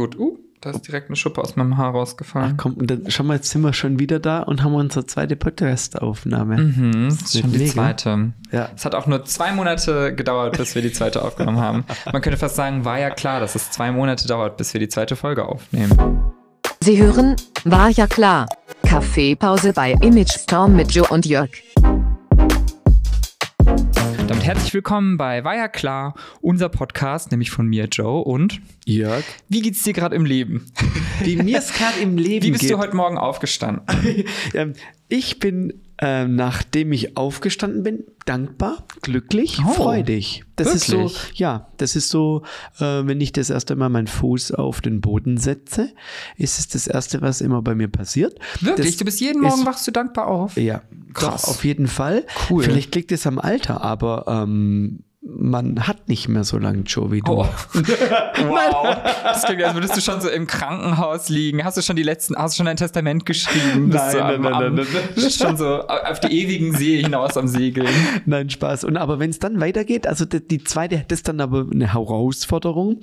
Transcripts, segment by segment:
gut. Uh, da ist direkt eine Schuppe aus meinem Haar rausgefallen. Ach komm, und dann schau mal, jetzt sind wir schon wieder da und haben unsere zweite Podcast-Aufnahme. Mhm, das ist schon die zweite. Ja. Es hat auch nur zwei Monate gedauert, bis wir die zweite aufgenommen haben. Man könnte fast sagen, war ja klar, dass es zwei Monate dauert, bis wir die zweite Folge aufnehmen. Sie hören, war ja klar. Kaffeepause bei Image Storm mit Joe und Jörg. Damit herzlich willkommen bei War ja klar, unser Podcast, nämlich von mir, Joe. Und Jörg, wie geht's dir gerade im Leben? wie mir es gerade im Leben Wie bist geht. du heute Morgen aufgestanden? Ähm, ich bin, ähm, nachdem ich aufgestanden bin, dankbar, glücklich, Oh, freudig. Das ist so, wirklich? ja, das ist so, äh, wenn ich das erste Mal meinen Fuß auf den Boden setze, ist es das erste, was immer bei mir passiert. Wirklich? Das du bist jeden Morgen ist- wachst du dankbar auf? Ja, Krass. Doch, auf jeden Fall. Cool. Vielleicht liegt es am Alter, aber ähm, man hat nicht mehr so lange Joe wie du. Oh. wow. Das klingt, als würdest du schon so im Krankenhaus liegen. Hast du schon die letzten, hast du schon ein Testament geschrieben? Bist Nein, nein, am, nein, am, nein, nein, nein. Schon so auf die ewigen See hinaus am Segeln. Nein, Spaß. Und aber wenn es dann weitergeht, also die, die zweite, das ist dann aber eine Herausforderung.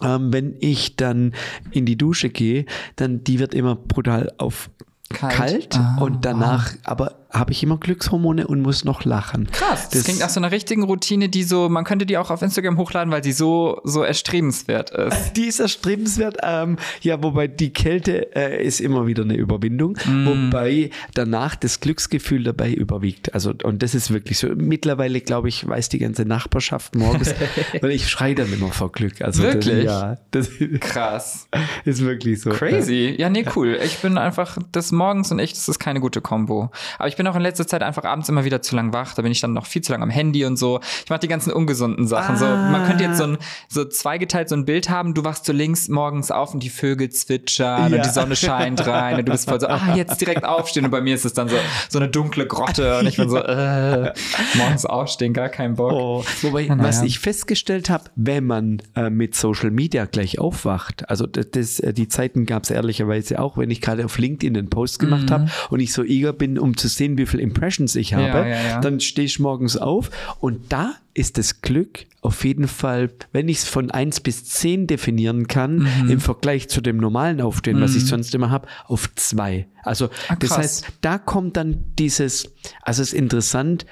Ähm, wenn ich dann in die Dusche gehe, dann die wird immer brutal auf Kalt. kalt, Ah, und danach aber habe ich immer Glückshormone und muss noch lachen. Krass. Das, klingt nach so einer richtigen Routine, die so, man könnte die auch auf Instagram hochladen, weil sie so, so erstrebenswert ist. Die ist erstrebenswert. Ähm, ja, wobei die Kälte äh, ist immer wieder eine Überwindung, wobei danach das Glücksgefühl dabei überwiegt. Also und das ist wirklich so. Mittlerweile glaube ich weiß die ganze Nachbarschaft morgens, weil ich schreie dann immer vor Glück. Also Wirklich? Das, ja, das Krass. ist wirklich so. Crazy. Ja, nee, cool. Ich bin einfach des Morgens und ich, das ist keine gute Kombo. Aber ich bin auch in letzter Zeit einfach abends immer wieder zu lang wach. Da bin ich dann noch viel zu lang am Handy und so. Ich mache die ganzen ungesunden Sachen. So, man könnte jetzt so ein so zweigeteilt so ein Bild haben. Du wachst so links morgens auf und die Vögel zwitschern Ja. und die Sonne scheint rein und du bist voll so, ah, jetzt direkt aufstehen. Und bei mir ist es dann so, so eine dunkle Grotte und ich bin so, äh, morgens aufstehen, gar keinen Bock. Oh, wobei, Na, was ich festgestellt habe, wenn man äh, mit Social Media gleich aufwacht, also das, das, äh, die Zeiten gab es ehrlicherweise auch, wenn ich gerade auf LinkedIn einen Post gemacht habe und ich so eager bin, um zu sehen, wie viele Impressions ich habe, Mhm. Ja, ja, dann stehe ich morgens auf und da ist das Glück auf jeden Fall, wenn ich es von 1 bis 10 definieren kann, Mhm. im Vergleich zu dem normalen Aufstehen, was ich sonst immer habe, auf 2. Also Ah, das heißt, da kommt dann dieses, also es ist interessant,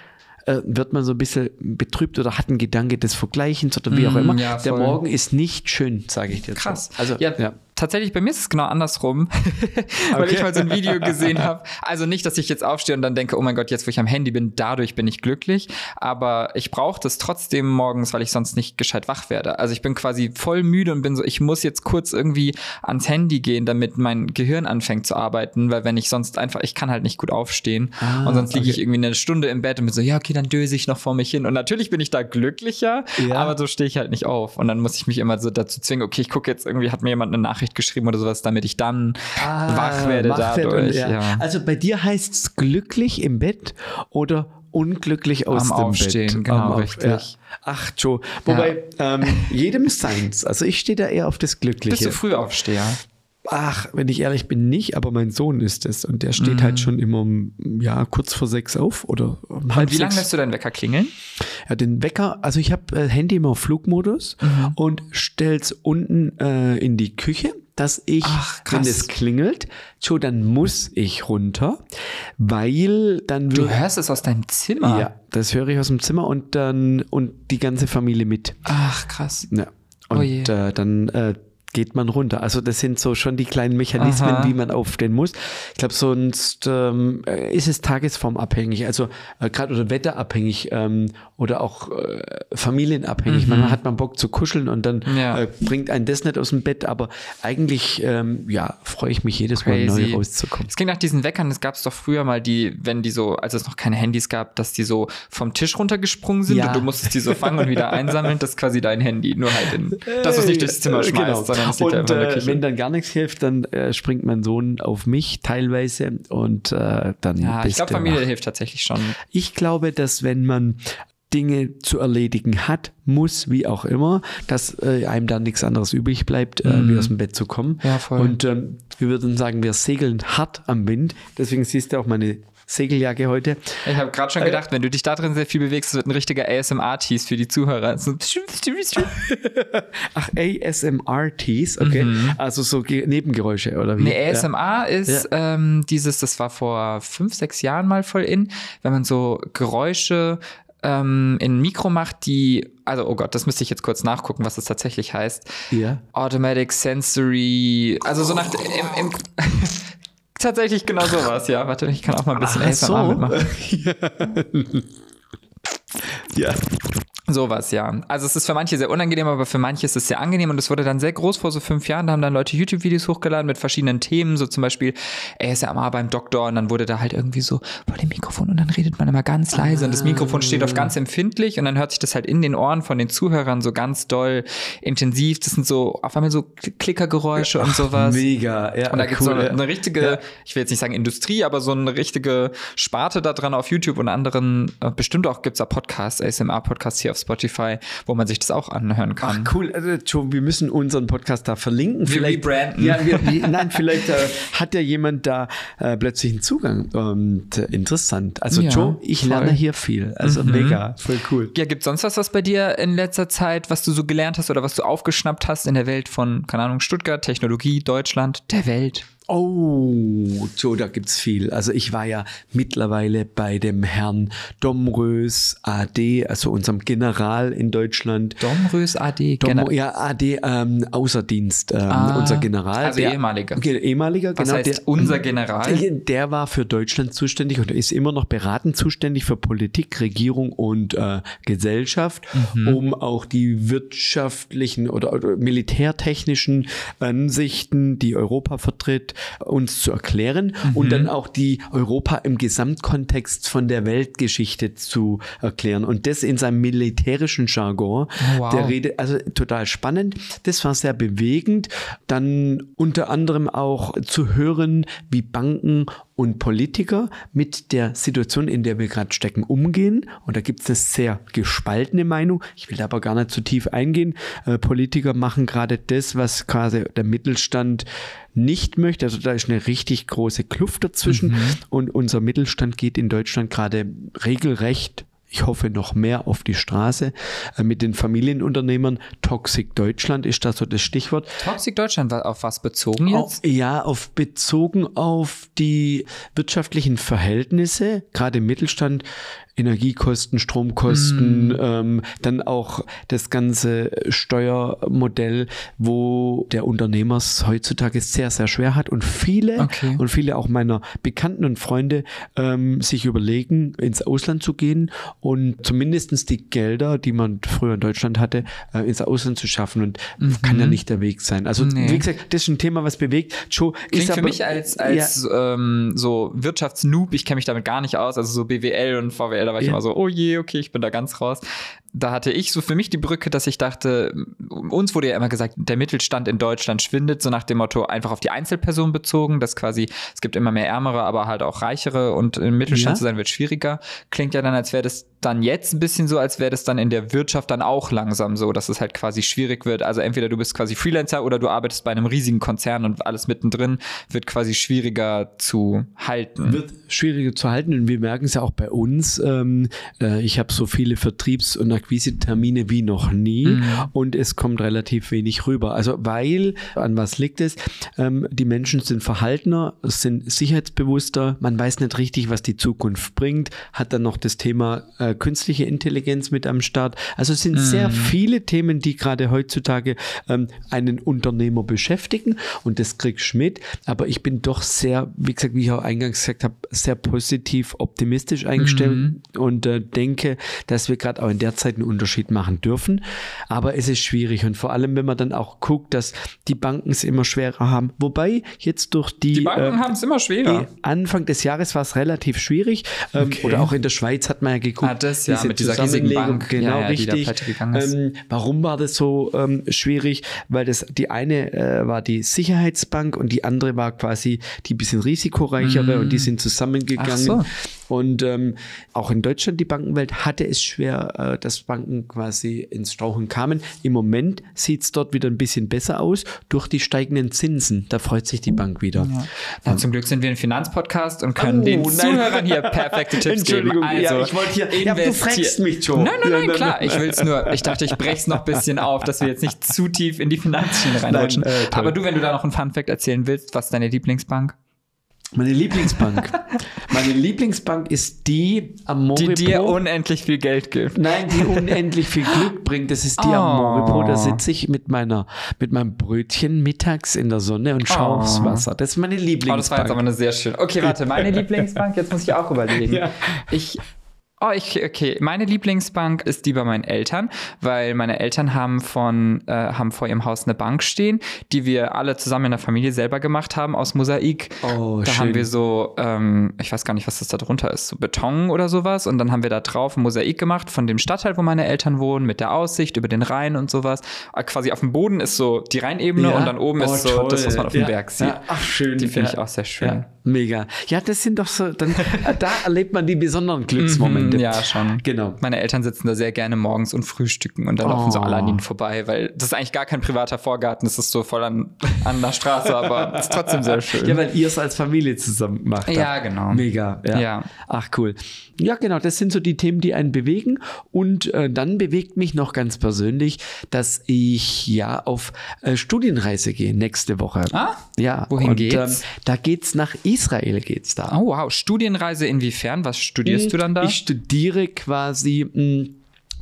äh, wird man so ein bisschen betrübt oder hat einen Gedanke des Vergleichens oder wie auch Mm, immer. ja, Der. Morgen ist nicht schön, sage ich dir. so. Krass. Also, ja, ja. Tatsächlich, bei mir ist es genau andersrum, weil Okay. ich mal so ein Video gesehen habe. Also nicht, dass ich jetzt aufstehe und dann denke, oh mein Gott, jetzt wo ich am Handy bin, dadurch bin ich glücklich. Aber ich brauche das trotzdem morgens, weil ich sonst nicht gescheit wach werde. Also ich bin quasi voll müde und bin so, ich muss jetzt kurz irgendwie ans Handy gehen, damit mein Gehirn anfängt zu arbeiten, weil wenn ich sonst einfach, ich kann halt nicht gut aufstehen. Ah, und sonst liege ich okay. irgendwie eine Stunde im Bett und bin so, ja, okay, dann döse ich noch vor mich hin. Und natürlich bin ich da glücklicher, Ja. aber so stehe ich halt nicht auf. Und dann muss ich mich immer so dazu zwingen, okay, ich gucke jetzt irgendwie, hat mir jemand eine Nachricht geschrieben oder sowas, damit ich dann wach werde Ah, wach wird dadurch. und- ja. ja. Also bei dir heißt es glücklich im Bett oder unglücklich aus Am dem Aufstehen, Bett. genau, Am richtig. Ja. Ach, Joe. Wobei, ähm, jedem seins. Also ich stehe da eher auf das Glückliche. Bist du Frühaufsteher? Ach, wenn ich ehrlich bin, nicht, aber mein Sohn ist es. Und der steht halt schon immer um, ja, kurz vor sechs auf oder um halb wie lange lässt du deinen Wecker klingeln? Ja, den Wecker, also ich habe äh, Handy immer auf Flugmodus Mhm. und stell's unten äh, in die Küche, dass ich, Ach, wenn es klingelt, schon dann muss ich runter, weil dann Du hörst es aus deinem Zimmer? ja, das höre ich aus dem Zimmer und dann und die ganze Familie mit. Ach, krass. Ja. Oh Und je. äh, dann äh, geht man runter. Also das sind so schon die kleinen Mechanismen, Aha. wie man aufstehen muss. Ich glaube, sonst ähm, äh, ist es tagesformabhängig, also äh, gerade oder wetterabhängig ähm, oder auch äh, familienabhängig. Manchmal hat man Bock zu kuscheln und dann Mhm. Ja. äh, bringt ein das nicht aus dem Bett. Aber eigentlich, ähm, ja, freue ich mich jedes Mal Crazy. neu rauszukommen. Es klingt nach diesen Weckern, es gab es doch früher mal die, wenn die so, als es noch keine Handys gab, dass die so vom Tisch runtergesprungen sind Ja. und du musstest die so fangen und wieder einsammeln. Das ist quasi dein Handy, nur halt in, das was nicht durchs Zimmer Äh, schmeißt, genau. sondern es liegt und einfach in der äh, Küche. wenn dann gar nichts hilft, dann äh, springt mein Sohn auf mich teilweise und äh, dann ja, ich glaube, Familie wach. hilft tatsächlich schon. Ich glaube, dass wenn man Dinge zu erledigen hat, muss, wie auch immer, dass äh, einem da nichts anderes übrig bleibt, äh, wie aus dem Bett zu kommen. Mhm. Ja, voll. Und ähm, wir würden sagen, wir segeln hart am Wind. Deswegen siehst du auch meine Segeljacke heute. Ich habe gerade schon gedacht, wenn du dich da drin sehr viel bewegst, wird ein richtiger ASMR-Tease für die Zuhörer. So Ach, ASMR-Tees, okay. Mhm. Also so Ge Nebengeräusche oder wie? Nee, ASMR ist ähm, dieses, das war vor fünf, sechs Jahren mal voll in, wenn man so Geräusche ähm, in ein Mikro macht, die, also oh Gott, das müsste ich jetzt kurz nachgucken, was das tatsächlich heißt. Ja. Automatic Sensory, also so nach im, im Tatsächlich genau sowas, ja. Warte, ich kann auch mal ein bisschen Ach so. mitmachen. Ja. Sowas, ja. Also es ist für manche sehr unangenehm, aber für manche ist es sehr angenehm und es wurde dann sehr groß vor so fünf Jahren. Da haben dann Leute YouTube-Videos hochgeladen mit verschiedenen Themen, so zum Beispiel ASMR beim Doktor und dann wurde da halt irgendwie so vor dem Mikrofon und dann redet man immer ganz leise und das Mikrofon steht auf ganz empfindlich und dann hört sich das halt in den Ohren von den Zuhörern so ganz doll intensiv. Das sind so auf einmal so Klickergeräusche und sowas. Mega, ja. Und da gibt es so cool, eine, ja. eine richtige, Ja. ich will jetzt nicht sagen Industrie, aber so eine richtige Sparte da dran auf YouTube und anderen, äh, bestimmt auch gibt's da Podcasts, ASMR-Podcasts hier auf Spotify, wo man sich das auch anhören kann. Ach cool, also, Joe, wir müssen unseren Podcast da verlinken. Wir rebranden. Ja, wir, nein, vielleicht äh, hat ja jemand da äh, plötzlich einen Zugang. Und äh, interessant. Also Ja, Joe, ich voll. lerne hier viel. Also mega, voll cool. Ja, gibt's sonst was, was bei dir in letzter Zeit, was du so gelernt hast oder was du aufgeschnappt hast in der Welt von, keine Ahnung, Stuttgart, Technologie, Deutschland, der Welt? Oh, Joe, da gibt's viel. Also ich war ja mittlerweile bei dem Herrn Domrös AD, also unserem General in Deutschland. Domrös AD, Dom, Gener- ja, AD, ähm, Außerdienst, ähm, Ah, unser General. also ehemaliger. Ge- Ehemaliger, was genau. heißt der, unser General? Der war für Deutschland zuständig und ist immer noch beratend zuständig für Politik, Regierung und äh, Gesellschaft, Mhm. um auch die wirtschaftlichen oder, oder militärtechnischen Ansichten, die Europa vertritt, uns zu erklären Mhm. und dann auch die Europa im Gesamtkontext von der Weltgeschichte zu erklären. Und das in seinem militärischen Jargon. Wow. Der Rede, also total spannend. Das war sehr bewegend. Dann unter anderem auch zu hören, wie Banken und Politiker mit der Situation, in der wir gerade stecken, umgehen. Und da gibt es eine sehr gespaltene Meinung. Ich will da aber gar nicht zu tief eingehen. Äh, Politiker machen gerade das, was quasi der Mittelstand nicht möchte. Also da ist eine richtig große Kluft dazwischen. Und unser Mittelstand geht in Deutschland gerade regelrecht ich hoffe noch mehr auf die Straße äh, mit den Familienunternehmern. Toxic Deutschland ist da so das Stichwort. Toxic Deutschland, war auf was bezogen Auf, jetzt? ja, auf bezogen auf die wirtschaftlichen Verhältnisse, gerade im Mittelstand, Energiekosten, Stromkosten, ähm, dann auch das ganze Steuermodell, wo der Unternehmer es heutzutage sehr, sehr schwer hat und viele Okay. und viele auch meiner Bekannten und Freunde ähm, sich überlegen, ins Ausland zu gehen und zumindestens die Gelder, die man früher in Deutschland hatte, äh, ins Ausland zu schaffen und kann ja nicht der Weg sein. Also Nee. wie gesagt, das ist ein Thema, was bewegt. Joe Klingt ist für aber, mich als, als ähm, so Wirtschaftsnoob, ich kenne mich damit gar nicht aus, also so BWL und VWL, da war ich Ja. immer so, oh je, okay, ich bin da ganz raus. Da hatte ich so für mich die Brücke, dass ich dachte, uns wurde ja immer gesagt, der Mittelstand in Deutschland schwindet, so nach dem Motto einfach auf die Einzelperson bezogen, dass quasi, es gibt immer mehr Ärmere, aber halt auch Reichere und im Mittelstand Ja. zu sein wird schwieriger. Klingt ja dann, als wäre das dann jetzt ein bisschen so, als wäre das dann in der Wirtschaft dann auch langsam so, dass es halt quasi schwierig wird. Also entweder du bist quasi Freelancer oder du arbeitest bei einem riesigen Konzern und alles mittendrin wird quasi schwieriger zu halten. wird schwieriger zu halten und wir merken es ja auch bei uns. Ähm, äh, ich habe so viele Vertriebs- und Akquise-Termine wie noch nie Mhm. und es kommt relativ wenig rüber. Also weil, an was liegt es? Ähm, die Menschen sind verhaltener, sind sicherheitsbewusster, man weiß nicht richtig, was die Zukunft bringt, hat dann noch das Thema äh, künstliche Intelligenz mit am Start. Also es sind sehr viele Themen, die gerade heutzutage ähm, einen Unternehmer beschäftigen und das kriegst du mit. Aber ich bin doch sehr, wie gesagt, wie ich auch eingangs gesagt habe, sehr positiv optimistisch eingestellt und äh, denke, dass wir gerade auch in der Zeit einen Unterschied machen dürfen. Aber es ist schwierig und vor allem, wenn man dann auch guckt, dass die Banken es immer schwerer haben. Wobei jetzt durch die, Die Banken ähm, haben es immer schwerer. Anfang des Jahres war es relativ schwierig. Ähm, Okay. Oder auch in der Schweiz hat man ja geguckt. Ah, das, ja, diese mit dieser riesigen Bank. Genau, Ja, ja, richtig. pleite gegangen ist. Ähm, warum war das so ähm, schwierig? Weil das die eine äh, war die Sicherheitsbank und die andere war quasi die bisschen risikoreichere und die sind zusammengegangen. Ach so. Und ähm, auch in Deutschland, die Bankenwelt, hatte es schwer, äh, dass Banken quasi ins Strauchen kamen. Im Moment sieht es dort wieder ein bisschen besser aus durch die steigenden Zinsen. Da freut sich die Bank wieder. Ja, zum Glück sind wir ein Finanzpodcast und können Oh, den nein. Zuhörern hier perfekte Tipps geben. Entschuldigung, Also, ja, ich wollte hier- ja, du fragst mich schon. Nein, nein, nein, klar. Ich will es nur, ich dachte, ich brech's noch ein bisschen auf, dass wir jetzt nicht zu tief in die Finanzschiene reinrutschen. Nein, äh. Aber du, wenn du da noch einen Funfact erzählen willst, was ist deine Lieblingsbank? Meine Lieblingsbank. Meine Lieblingsbank ist die am Die dir unendlich viel Geld gibt. Nein, die unendlich viel Glück bringt. Das ist die am Oh. Moripo. Da sitze ich mit meiner, mit meinem Brötchen mittags in der Sonne und schaue Oh. aufs Wasser. Das ist meine Oh, das war jetzt Lieblingsbank. aber eine sehr schöne. Okay, warte, meine Lieblingsbank, jetzt muss ich auch überlegen. Ja. Ich. Oh, ich, okay. Meine Lieblingsbank ist die bei meinen Eltern, weil meine Eltern haben von, äh, haben vor ihrem Haus eine Bank stehen, die wir alle zusammen in der Familie selber gemacht haben aus Mosaik. Oh, da schön. haben wir so, ähm, ich weiß gar nicht, was das da drunter ist, so Beton oder sowas. Und dann haben wir da drauf ein Mosaik gemacht von dem Stadtteil, wo meine Eltern wohnen, mit der Aussicht über den Rhein und sowas. Äh, Quasi auf dem Boden ist so die Rheinebene Ja. und dann oben Oh, ist so das, was man auf dem Ja. Berg sieht. Ja. Ach, schön. Die finde ich auch sehr schön. Mega. Ja, das sind doch so, dann, äh, da erlebt man die besonderen Glücksmomente. Mhm, ja, schon. Genau. Meine Eltern sitzen da sehr gerne morgens und frühstücken und dann laufen so Oh. alle an ihnen vorbei, weil das ist eigentlich gar kein privater Vorgarten, das ist so voll an, an der Straße, aber es ist trotzdem sehr schön. Ja, weil ihr es als Familie zusammen macht. Ja, genau. Mega. Ja. Ja. Ach, cool. Ja, genau. Das sind so die Themen, die einen bewegen. Und äh, dann bewegt mich noch ganz persönlich, dass ich ja auf äh, Studienreise gehe nächste Woche. Ah, Ja. wohin und, geht's? Ähm, da geht's nach Israel geht's da. Oh wow, Studienreise inwiefern? Was studierst du dann da? Ich studiere quasi mh,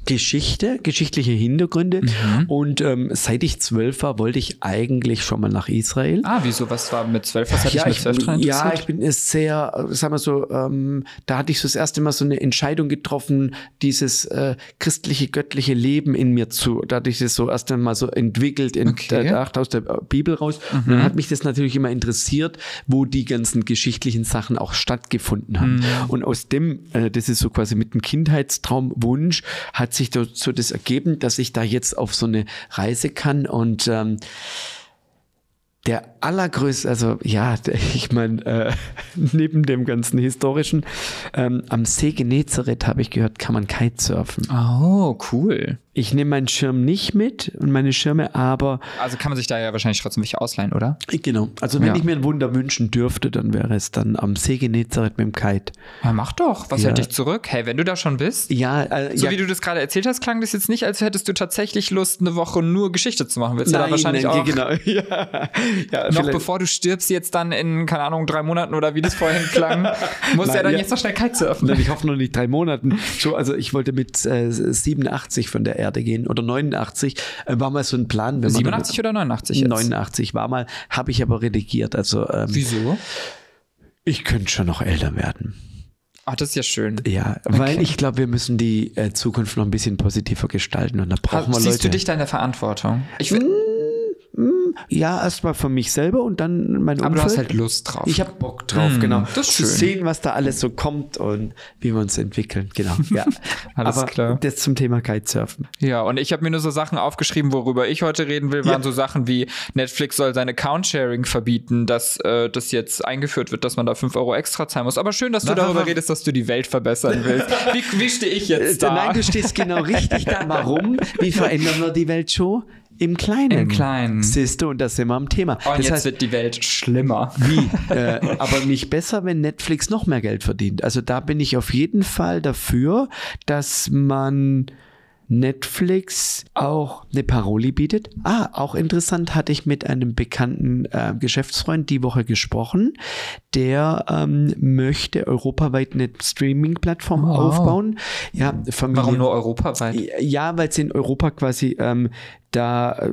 Geschichte, geschichtliche Hintergründe. Mhm. Und ähm, seit ich zwölf war, wollte ich eigentlich schon mal nach Israel. ah, wieso? Was war mit zwölf? Was hat ja, dich mit ich, zwölf ja, ich bin es sehr, äh, sagen wir so, ähm, da hatte ich so das erste Mal so eine Entscheidung getroffen, dieses äh, christliche, göttliche Leben in mir zu. Da hatte ich das so erst einmal so entwickelt, Okay. entdacht aus der Bibel raus. Und dann hat mich das natürlich immer interessiert, wo die ganzen geschichtlichen Sachen auch stattgefunden haben. Und aus dem, äh, das ist so quasi mit dem Kindheitstraum, Wunsch, sich da so das ergeben, dass ich da jetzt auf so eine Reise kann und ähm, der allergrößte, also ja, ich meine, äh, neben dem ganzen historischen, ähm, am See Genezareth habe ich gehört, kann man Kitesurfen. Oh, cool. Ich nehme meinen Schirm nicht mit und meine Schirme, aber Also kann man sich da ja wahrscheinlich trotzdem welche ausleihen, oder? genau. Also wenn Ja. ich mir ein Wunder wünschen dürfte, dann wäre es dann am See Genezareth mit dem Kite. Ja, mach doch. Was Ja. hält dich zurück? Hey, wenn du da schon bist. Ja, äh, So ja, wie du das gerade erzählt hast, klang das jetzt nicht, als hättest du tatsächlich Lust, eine Woche nur Geschichte zu machen. Willst du da wahrscheinlich auch genau. Ja, ja, noch bevor du stirbst, jetzt dann in, keine Ahnung, drei Monaten oder wie das vorhin klang, musst du ja Nein, dann ja. jetzt noch schnell Kitesurfen. Nein, ich hoffe noch nicht drei Monaten. So, also ich wollte mit äh, 87 von der Erde gehen oder 89. Äh, war mal so ein Plan. Wenn man 87 oder 89 jetzt? 89 war mal, habe ich aber redigiert. Also ähm, Wieso? ich könnte schon noch älter werden. Ach, das ist ja schön. Ja, weil ich glaube, wir müssen die äh, Zukunft noch ein bisschen positiver gestalten und da brauchen wir Siehst Leute. du dich da in der Verantwortung? Ich will, ja, erstmal für mich selber und dann mein aber du Umfeld. hast halt Lust drauf. Ich habe Bock drauf, Hm, genau. das ist Zu schön. sehen, was da alles so kommt und wie wir uns entwickeln. Genau. Ja. Alles Aber klar. das zum Thema Kitesurfen. Ja, und ich habe mir nur so Sachen aufgeschrieben, worüber ich heute reden will, waren Ja. so Sachen wie Netflix soll sein Account-Sharing verbieten, dass äh, das jetzt eingeführt wird, dass man da 5 Euro extra zahlen muss. Aber schön, dass du darüber redest, dass du die Welt verbessern willst. Wie, wie stehe ich jetzt Äh, da? Nein, du stehst genau richtig da. Warum? Wie verändern wir die Welt schon? Im Kleinen. Im Kleinen. Siehst du, und das sind wir am Thema. Oh, und das jetzt heißt, wird die Welt schlimmer. wie? äh, aber nicht besser, wenn Netflix noch mehr Geld verdient. Also da bin ich auf jeden Fall dafür, dass man Netflix auch eine Paroli bietet. Ah, auch interessant, hatte ich mit einem bekannten äh, Geschäftsfreund die Woche gesprochen. Der ähm, möchte europaweit eine Streaming-Plattform Wow. aufbauen. Ja, Familie, Warum nur europaweit? ja, weil es in Europa quasi ähm, da äh,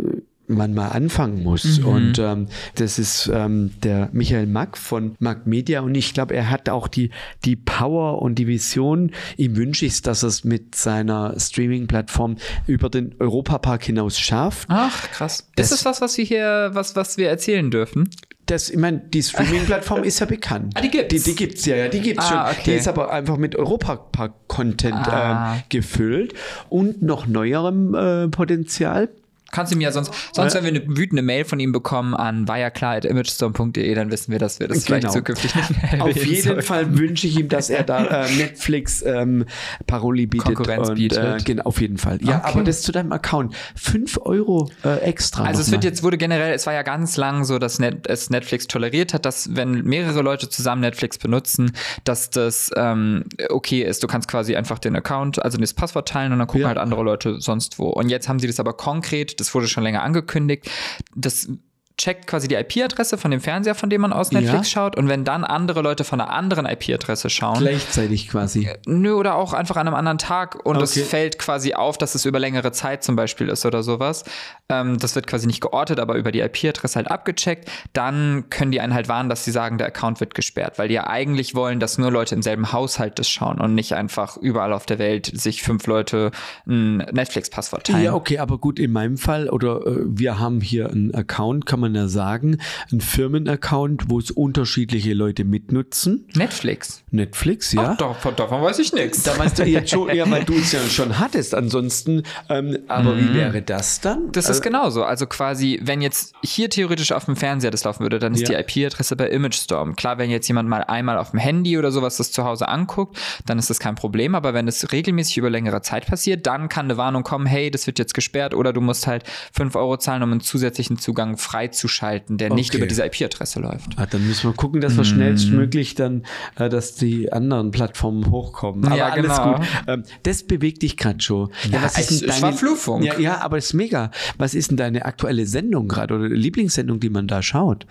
man mal anfangen muss. Mhm. Und ähm, das ist ähm, der Michael Mack von Mack Media und ich glaube, er hat auch die, die Power und die Vision. Ihm wünsche ich es, dass er es mit seiner Streaming-Plattform über den Europapark hinaus schafft. Ach, krass. Das- ist das was, was wir hier, was, was wir erzählen dürfen? Das, ich meine, die Streaming-Plattform ist ja bekannt. Ah, die gibt's? Die, die gibt's ja, ja, die gibt's Ah, schon. okay. Die ist aber einfach mit Europapark-Content Ah. ähm, gefüllt und noch neuerem äh, Potenzial. Kannst du mir ja sonst, sonst wenn wir eine wütende Mail von ihm bekommen an wireklar.imagestorm.de, dann wissen wir, dass wir das vielleicht Genau. zukünftig nicht mehr Auf jeden sollen. Fall wünsche ich ihm, dass er da äh, Netflix ähm, Paroli bietet. Konkurrenz und, bietet. Äh, genau, auf jeden Fall. Ja, Okay. aber das zu deinem Account. Fünf Euro äh, extra. Also es wird jetzt wurde generell, es war ja ganz lang so, dass Net, es Netflix toleriert hat, dass wenn mehrere Leute zusammen Netflix benutzen, dass das ähm, okay ist. Du kannst quasi einfach den Account, also das Passwort teilen und dann gucken Ja. halt andere Leute sonst wo. Und jetzt haben sie das aber konkret, das wurde schon länger angekündigt, das checkt quasi die IP-Adresse von dem Fernseher, von dem man aus Netflix Ja. schaut. Und wenn dann andere Leute von einer anderen IP-Adresse schauen, gleichzeitig quasi. Nö, oder auch einfach an einem anderen Tag und es Okay. fällt quasi auf, dass es über längere Zeit zum Beispiel ist oder sowas. Ähm, das wird quasi nicht geortet, aber über die IP-Adresse halt abgecheckt. Dann können die einen halt warnen, dass sie sagen, der Account wird gesperrt, weil die ja eigentlich wollen, dass nur Leute im selben Haushalt das schauen und nicht einfach überall auf der Welt sich fünf Leute ein Netflix-Passwort teilen. Ja, okay, aber gut, in meinem Fall, oder äh, wir haben hier einen Account, kann man ja sagen, einen Firmenaccount, wo es unterschiedliche Leute mitnutzen. Netflix? Netflix, ja. Ach, davon, davon weiß ich nichts. Da weißt du jetzt schon, ja, weil du es ja schon hattest. Ansonsten, ähm, aber wie wäre das dann? Mhm. Das ist genauso. Also quasi, wenn jetzt hier theoretisch auf dem Fernseher das laufen würde, dann ist Ja. die IP-Adresse bei ImageStorm. Klar, wenn jetzt jemand mal einmal auf dem Handy oder sowas das zu Hause anguckt, dann ist das kein Problem. Aber wenn es regelmäßig über längere Zeit passiert, dann kann eine Warnung kommen, hey, das wird jetzt gesperrt oder du musst halt 5 Euro zahlen, um einen zusätzlichen Zugang freizuschalten, der nicht Okay. über diese IP-Adresse läuft. Ah, dann müssen wir gucken, dass wir schnellstmöglich dann, äh, dass die anderen Plattformen hochkommen. Aber Ja, alles genau. gut. Ähm, das bewegt dich gerade schon. Ja, es- es war Flurfunk. Ja, ja, aber es ist mega. Was ist denn deine aktuelle Sendung gerade oder Lieblingssendung, die man da schaut?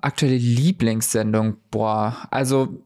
Aktuelle Lieblingssendung, boah, also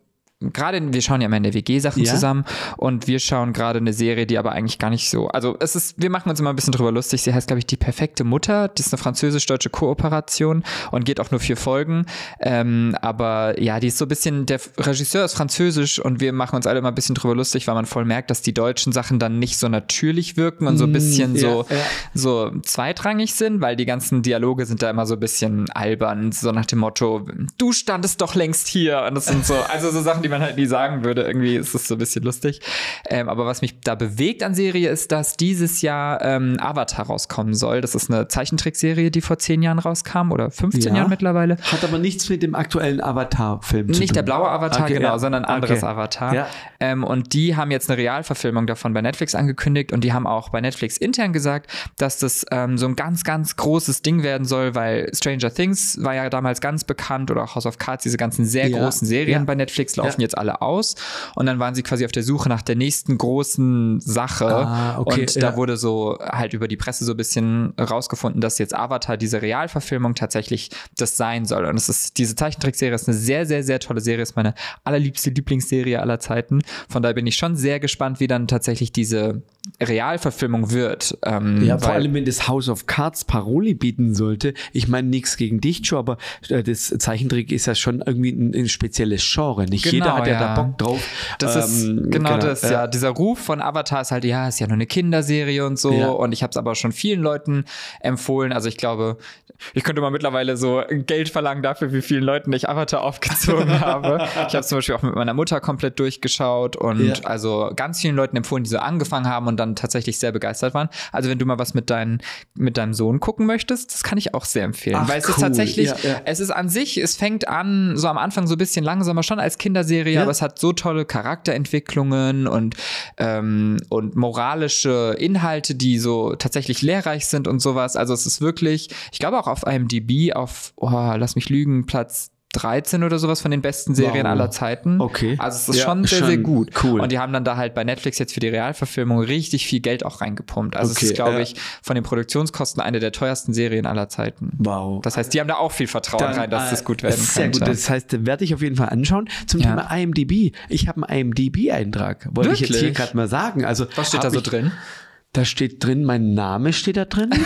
gerade, wir schauen ja immer in der WG Sachen Ja? zusammen und wir schauen gerade eine Serie, die aber eigentlich gar nicht so, also es ist, wir machen uns immer ein bisschen drüber lustig. Sie heißt, glaube ich, Die perfekte Mutter. Das ist eine französisch-deutsche Kooperation und geht auch nur vier Folgen. Ähm, aber ja, die ist so ein bisschen, der Regisseur ist französisch und wir machen uns alle immer ein bisschen drüber lustig, weil man voll merkt, dass die deutschen Sachen dann nicht so natürlich wirken und so ein bisschen ja, so, ja. so zweitrangig sind, weil die ganzen Dialoge sind da immer so ein bisschen albern, so nach dem Motto, du standest doch längst hier. Und das sind so, also so Sachen, die man halt nie sagen würde. Irgendwie ist es so ein bisschen lustig. Ähm, aber was mich da bewegt an Serie ist, dass dieses Jahr ähm, Avatar rauskommen soll. Das ist eine Zeichentrickserie, die vor zehn Jahren rauskam oder 15 Ja. Jahren mittlerweile. Hat aber nichts mit dem aktuellen Avatar-Film zu tun. Nicht der blaue Avatar, Okay, genau, ja. sondern ein anderes Okay. Avatar. Ja. Ähm, und die haben jetzt eine Realverfilmung davon bei Netflix angekündigt und die haben auch bei Netflix intern gesagt, dass das ähm, so ein ganz, ganz großes Ding werden soll, weil Stranger Things war ja damals ganz bekannt oder auch House of Cards, diese ganzen sehr großen Serien bei Netflix laufen Ja. jetzt alle aus. Und dann waren sie quasi auf der Suche nach der nächsten großen Sache. Ah, okay, und da ja. wurde so halt über die Presse so ein bisschen rausgefunden, dass jetzt Avatar, diese Realverfilmung tatsächlich das sein soll. Und es ist, diese Zeichentrickserie ist eine sehr, sehr, sehr tolle Serie, ist meine allerliebste Lieblingsserie aller Zeiten. Von daher bin ich schon sehr gespannt, wie dann tatsächlich diese Realverfilmung wird. Ähm, Ja, vor allem, wenn das House of Cards Paroli bieten sollte. Ich meine, nichts gegen dich, Joe, aber äh, das Zeichentrick ist ja schon irgendwie ein, ein spezielles Genre. Nicht Genau, jeder hat ja, ja. da Bock drauf. Das ist Ähm, genau, das, ja. Dieser Ruf von Avatar ist halt, ja, ist ja nur eine Kinderserie und so. Ja. Und ich habe es aber schon vielen Leuten empfohlen. Also ich glaube, ich könnte mal mittlerweile so Geld verlangen dafür, wie vielen Leuten ich Avatar aufgezogen habe. Ich habe zum Beispiel auch mit meiner Mutter komplett durchgeschaut und Ja. also ganz vielen Leuten empfohlen, die so angefangen haben und dann tatsächlich sehr begeistert waren. Also wenn du mal was mit, dein, mit deinem Sohn gucken möchtest, das kann ich auch sehr empfehlen. Ach, Weil es ist cool. tatsächlich, Ja, ja. es ist an sich, es fängt an, so am Anfang so ein bisschen langsamer, schon als Kinderserie, Ja. aber es hat so tolle Charakterentwicklungen und, ähm, und moralische Inhalte, die so tatsächlich lehrreich sind und sowas. Also es ist wirklich, ich glaube auch auf IMDb auf, oh, lass mich lügen, Platz 13 oder sowas von den besten Serien Wow. aller Zeiten. Okay. Also es ist Ja, schon sehr, schon sehr gut. cool. Und die haben dann da halt bei Netflix jetzt für die Realverfilmung richtig viel Geld auch reingepumpt. Also Okay, es ist, glaube ja. ich, von den Produktionskosten eine der teuersten Serien aller Zeiten. Wow. Das heißt, die haben da auch viel Vertrauen Dann, rein, dass äh, das gut werden Sehr könnte. gut, das heißt, werde ich auf jeden Fall anschauen. Zum Ja. Thema IMDb. Ich habe einen IMDb-Eintrag. Wollte ich jetzt hier Wirklich? gerade mal sagen. Also, Was steht da so ich, drin? Da steht drin, mein Name steht da drin.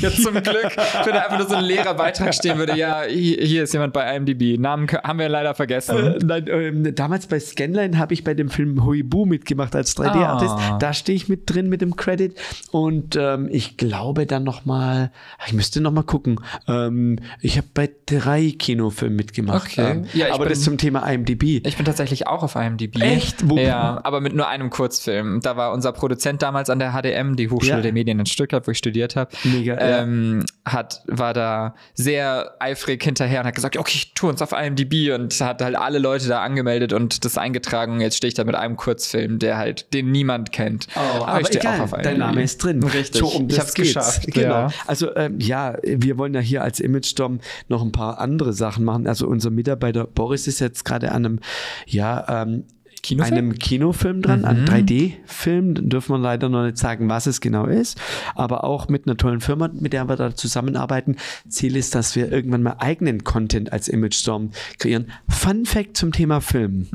Ja, zum Glück. Wenn da einfach nur so ein leerer Beitrag stehen würde, ja, hier, ist jemand bei IMDb. Namen haben wir leider vergessen. Äh, Nein, ähm, damals bei Scanline habe ich bei dem Film Huibu mitgemacht als 3D-Artist. Ah. Da stehe ich mit drin mit dem Credit. Und ähm, ich glaube dann noch mal, ich müsste noch mal gucken. Ähm, ich habe bei drei Kinofilmen mitgemacht. Okay. Ähm, Ja, ich aber bin- das zum Thema IMDb. Ich bin tatsächlich auch auf IMDb. Echt? Wo- Ja, aber mit nur einem Kurzfilm. Da war unser Produzent damals an der HDM, die Hochschule Ja. der Medien in Stuttgart, wo ich studiert habe, ähm, hat, war da sehr eifrig hinterher und hat gesagt, okay, ich tue uns auf IMDb und hat halt alle Leute da angemeldet und das eingetragen. Jetzt stehe ich da mit einem Kurzfilm, der halt, den niemand kennt. Oh, aber, stehe egal, dein Name ist drin. Richtig. So, um ich habe es geschafft. Genau. Ja. Also ähm, ja, wir wollen ja hier als Image Storm noch ein paar andere Sachen machen. Also unser Mitarbeiter Boris ist jetzt gerade an einem, ja, ähm, Kinofilm? einem Kinofilm dran, einem 3D-Film. Dann dürfen wir leider noch nicht sagen, was es genau ist. Aber auch mit einer tollen Firma, mit der wir da zusammenarbeiten. Ziel ist, dass wir irgendwann mal eigenen Content als Image Storm kreieren. Fun Fact zum Thema Film.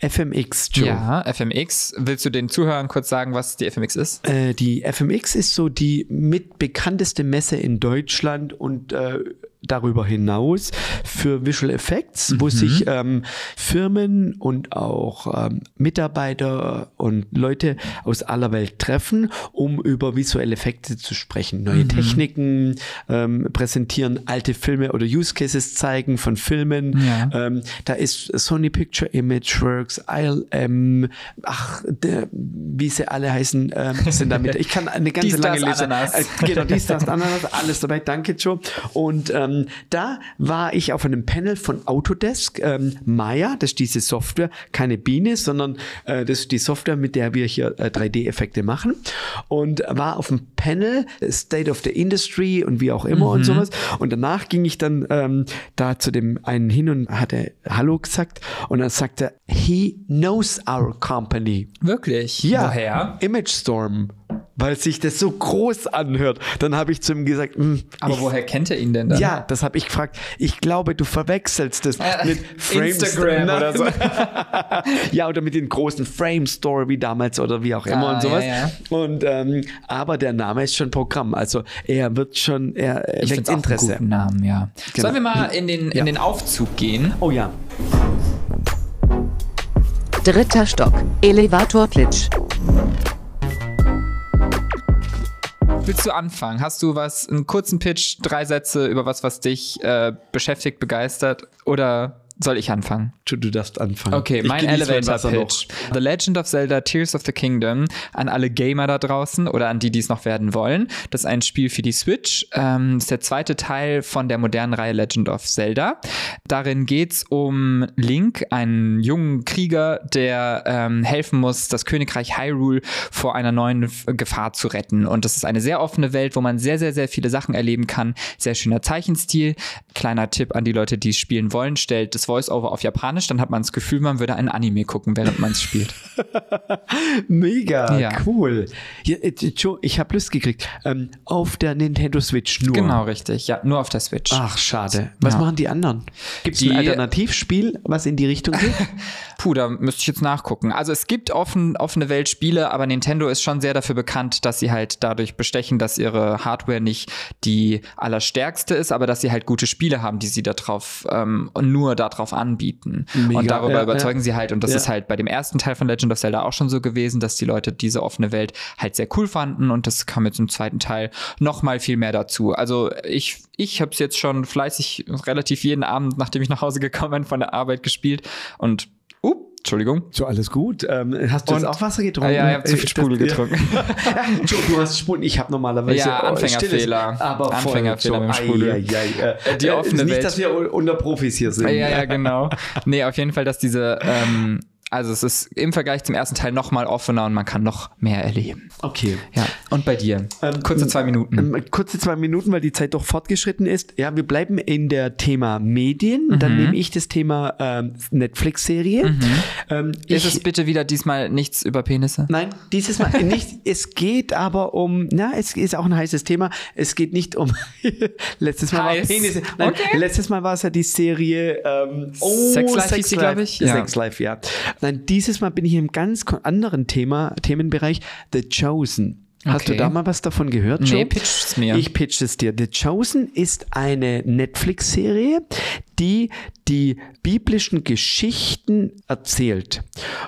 FMX, Joe. Ja, FMX. Willst du den Zuhörern kurz sagen, was die FMX ist? Äh, die FMX ist so die mit bekannteste Messe in Deutschland und äh, darüber hinaus für Visual Effects, wo sich ähm, Firmen und auch ähm, Mitarbeiter und Leute aus aller Welt treffen, um über visuelle Effekte zu sprechen. Neue Techniken ähm, präsentieren, alte Filme oder Use Cases zeigen von Filmen. Ja. Ähm, da ist Sony Picture Imageworks, ILM, ach, der, wie sie alle heißen, ähm, sind damit. Ich kann eine ganze lange Liste. Äh, genau, dies, das, Ananas, alles dabei. Danke, Joe. Und ähm, da war ich auf einem Panel von Autodesk, ähm, Maya, das ist diese Software, keine Biene, sondern äh, das ist die Software, mit der wir hier äh, 3D-Effekte machen. Und war auf dem Panel äh, State of the Industry und wie auch immer und sowas. Und danach ging ich dann ähm, da zu dem einen hin und hatte Hallo gesagt. Und dann sagte er, he knows our company. Wirklich? Ja, Woher? Image Storm. Weil sich das so groß anhört. Dann habe ich zu ihm gesagt, hm, Aber ich, woher kennt er ihn denn dann? ja, das habe ich gefragt. Ich glaube, du verwechselst das Äh, mit Frames Instagram oder so. ja, oder mit den großen Frame Store wie damals oder wie auch immer Ah, und sowas. ja, Und ähm, aber der Name ist schon Programm. Also er wird schon, er Ich weckt finde auch einen Interesse. guten Namen, ja. Genau. Sollen wir mal in den, in Ja. den Aufzug gehen? Oh ja. Dritter Stock. Elevatorpitch. Willst du anfangen? Hast du was, einen kurzen Pitch, drei Sätze über was, was dich äh, beschäftigt, begeistert? Oder soll ich anfangen? Du, du darfst anfangen. Okay, Ich mein Elevator noch. Pitch. The Legend of Zelda Tears of the Kingdom an alle Gamer da draußen oder an die, die es noch werden wollen. Das ist ein Spiel für die Switch. Ähm, ist der zweite Teil von der modernen Reihe Legend of Zelda. Darin geht's um Link, einen jungen Krieger, der ähm, helfen muss, das Königreich Hyrule vor einer neuen Gefahr zu retten. Und das ist eine sehr offene Welt, wo man sehr, sehr, sehr viele Sachen erleben kann. Sehr schöner Zeichenstil. Kleiner Tipp an die Leute, die es spielen wollen, stellt das Voice-Over auf Japanisch, dann hat man das Gefühl, man würde ein Anime gucken, während man es spielt. Mega, Ja. cool. Äh, ich habe Lust gekriegt. Ähm, auf der Nintendo Switch nur. Genau, richtig. Ja, nur auf der Switch. Ach, schade. Was Ja. machen die anderen? Gibt es ein Alternativspiel, was in die Richtung geht? Puh, da müsste ich jetzt nachgucken. Also es gibt offen, offene Weltspiele, aber Nintendo ist schon sehr dafür bekannt, dass sie halt dadurch bestechen, dass ihre Hardware nicht die allerstärkste ist, aber dass sie halt gute Spiele haben, die sie darauf ähm, nur darauf anbieten. Mega, und darüber ja, überzeugen ja. sie halt. Und das Ja. ist halt bei dem ersten Teil von Legend of Zelda auch schon so gewesen, dass die Leute diese offene Welt halt sehr cool fanden und das kam jetzt im zweiten Teil noch mal viel mehr dazu. Also ich, ich habe es jetzt schon fleißig relativ jeden Abend, nachdem ich nach Hause gekommen bin, von der Arbeit gespielt und Entschuldigung. so, alles gut. Ähm, hast du Und- jetzt auch Wasser getrunken? Ah, ja, ich hab zu viel Äh, Sprudel das- getrunken. Du hast Sprudel. Ich habe normalerweise Ja, oh, Anfängerfehler. stilles, Aber Anfängerfehler mit dem Sprudel. Ei, ei, ei. Äh, Die offene nicht, Welt. dass wir unter Profis hier sind. Ja, ja, genau. Nee, auf jeden Fall, dass diese, ähm, also es ist im Vergleich zum ersten Teil noch mal offener und man kann noch mehr erleben. Okay. Ja. Und bei dir? Kurze zwei Minuten. Ähm, kurze zwei Minuten, weil die Zeit doch fortgeschritten ist. Ja, wir bleiben in der Thema Medien. Mhm. Dann nehme ich das Thema ähm, Netflix-Serie. Ähm, ist es bitte wieder diesmal nichts über Penisse? Nein, dieses Mal nicht. Es geht aber um, na, es ist auch ein heißes Thema. Es geht nicht um, letztes Mal Heiß. war Penisse. Nein, Okay. letztes Mal war es ja die Serie, ähm, oh, Sex Life hieß die, glaub ich. Ja. Sex Life, ja. Nein, dieses Mal bin ich im ganz anderen Thema, Themenbereich, The Chosen. Hast Okay. du da mal was davon gehört, Nee, Joe? pitch's mir. Ich pitch es dir. The Chosen ist eine Netflix-Serie, die die biblischen Geschichten erzählt.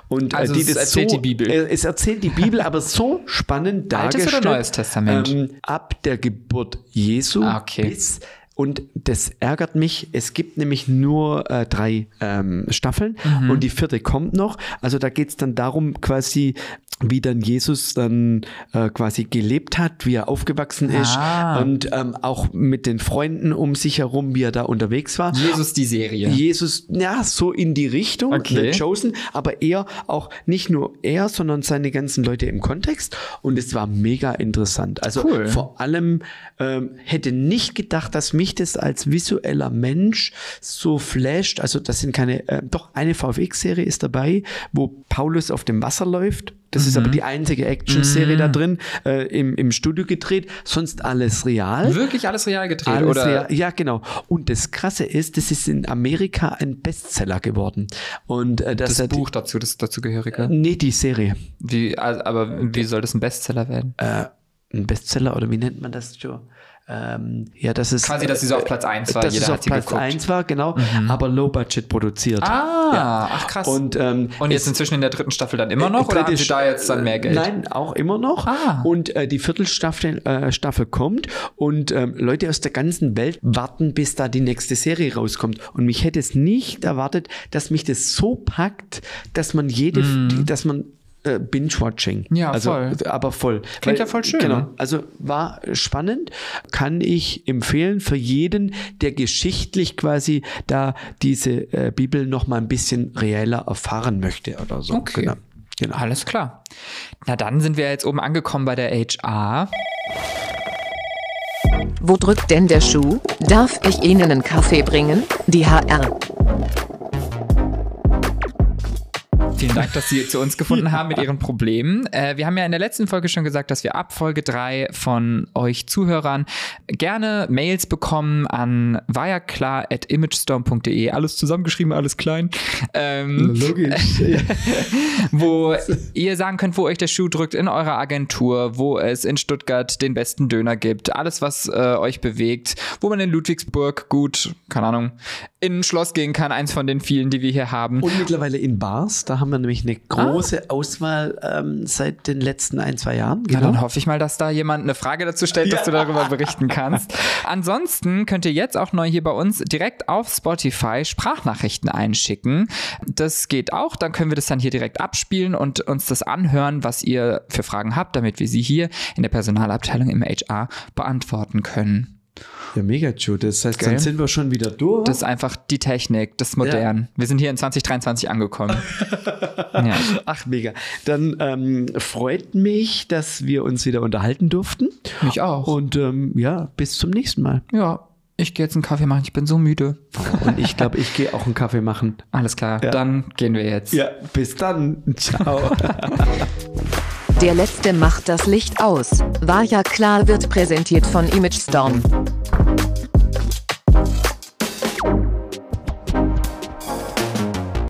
Und Also äh, die es das erzählt so, die Bibel. Äh, es erzählt die Bibel, aber so spannend Altes dargestellt. oder Neues Testament? Ähm, ab der Geburt Jesu Ah, okay. bis Und das ärgert mich. Es gibt nämlich nur äh, drei ähm, Staffeln und die vierte kommt noch. Also da geht es dann darum, quasi, wie dann Jesus dann äh, quasi gelebt hat, wie er aufgewachsen ist Ah. und ähm, auch mit den Freunden um sich herum, wie er da unterwegs war. Jesus die Serie. Jesus, ja, so in die Richtung, Okay. The Chosen, aber eher auch nicht nur er, sondern seine ganzen Leute im Kontext. Und es war mega interessant. Also Cool. vor allem ähm, hätte nicht gedacht, dass mich das als visueller Mensch so flasht. Also das sind keine, äh, doch eine VFX-Serie ist dabei, wo Paulus auf dem Wasser läuft. Das ist aber Mhm. die einzige Action-Serie da drin, äh, im, im Studio gedreht, sonst alles real. Wirklich alles real gedreht, Alles oder? real. Ja, genau. Und das Krasse ist, das ist in Amerika ein Bestseller geworden. Und äh, das, Das Buch dazu, das dazugehörige. Nee, die Serie. Wie, also, aber wie soll das ein Bestseller werden? Äh, ein Bestseller oder wie nennt man das, Joe? Ähm, ja, das ist. Quasi, dass sie so auf Platz 1 war, Dass jeder es auf sie Platz geguckt. 1 war, genau. Aber Low Budget produziert. Ah, ach krass. Und, ähm, Und jetzt es- inzwischen in der dritten Staffel dann immer noch? Äh, oder haben sie da jetzt dann mehr Geld? Nein, auch immer noch. Ah. Und äh, die Viertelstaffel äh, Staffel kommt und ähm, Leute aus der ganzen Welt warten, bis da die nächste Serie rauskommt. Und mich hätte es nicht erwartet, dass mich das so packt, dass man jede, dass man äh, Binge-Watching. Ja, also, voll. Aber voll. Klingt ja voll schön, Genau. ne? Also war spannend, kann ich empfehlen für jeden, der geschichtlich quasi da diese äh, Bibel noch mal ein bisschen reeller erfahren möchte oder so. Okay. Genau. genau. Alles klar. Na dann sind wir jetzt oben angekommen bei der HR. Wo drückt denn der Schuh? Darf ich Ihnen einen Kaffee bringen? Die HR. Vielen Dank, dass Sie zu uns gefunden haben mit Ihren Problemen. Äh, wir haben ja in der letzten Folge schon gesagt, dass wir ab Folge 3 von euch Zuhörern gerne Mails bekommen an wireklar.imagestorm.de. Alles zusammengeschrieben, alles klein. Ähm, Logisch. wo ihr sagen könnt, wo euch der Schuh drückt in eurer Agentur, wo es in Stuttgart den besten Döner gibt, alles, was äh, euch bewegt, wo man in Ludwigsburg gut, keine Ahnung, in ein Schloss gehen kann, eins von den vielen, die wir hier haben. Und mittlerweile in Bars, da haben wir nämlich eine große Auswahl ähm, seit den letzten ein, zwei Jahren. Na, Genau. dann hoffe ich mal, dass da jemand eine Frage dazu stellt, dass du darüber berichten kannst. Ansonsten könnt ihr jetzt auch neu hier bei uns direkt auf Spotify Sprachnachrichten einschicken. Das geht auch, dann können wir das dann hier direkt abspielen und uns das anhören, was ihr für Fragen habt, damit wir sie hier in der Personalabteilung im HR beantworten können. Ja, mega, Joe. Das heißt, Gell? dann sind wir schon wieder durch. Das ist einfach die Technik, das modern. Wir sind hier in 2023 angekommen. ja. Ach, mega. Dann ähm, freut mich, dass wir uns wieder unterhalten durften. Mich auch. Und ähm, ja, bis zum nächsten Mal. ja, ich gehe jetzt einen Kaffee machen, ich bin so müde. Und ich glaube, ich gehe auch einen Kaffee machen. Alles klar, Ja. dann gehen wir jetzt. Ja, bis dann. Ciao. Der letzte macht das Licht aus. War ja klar wird präsentiert von Image Storm.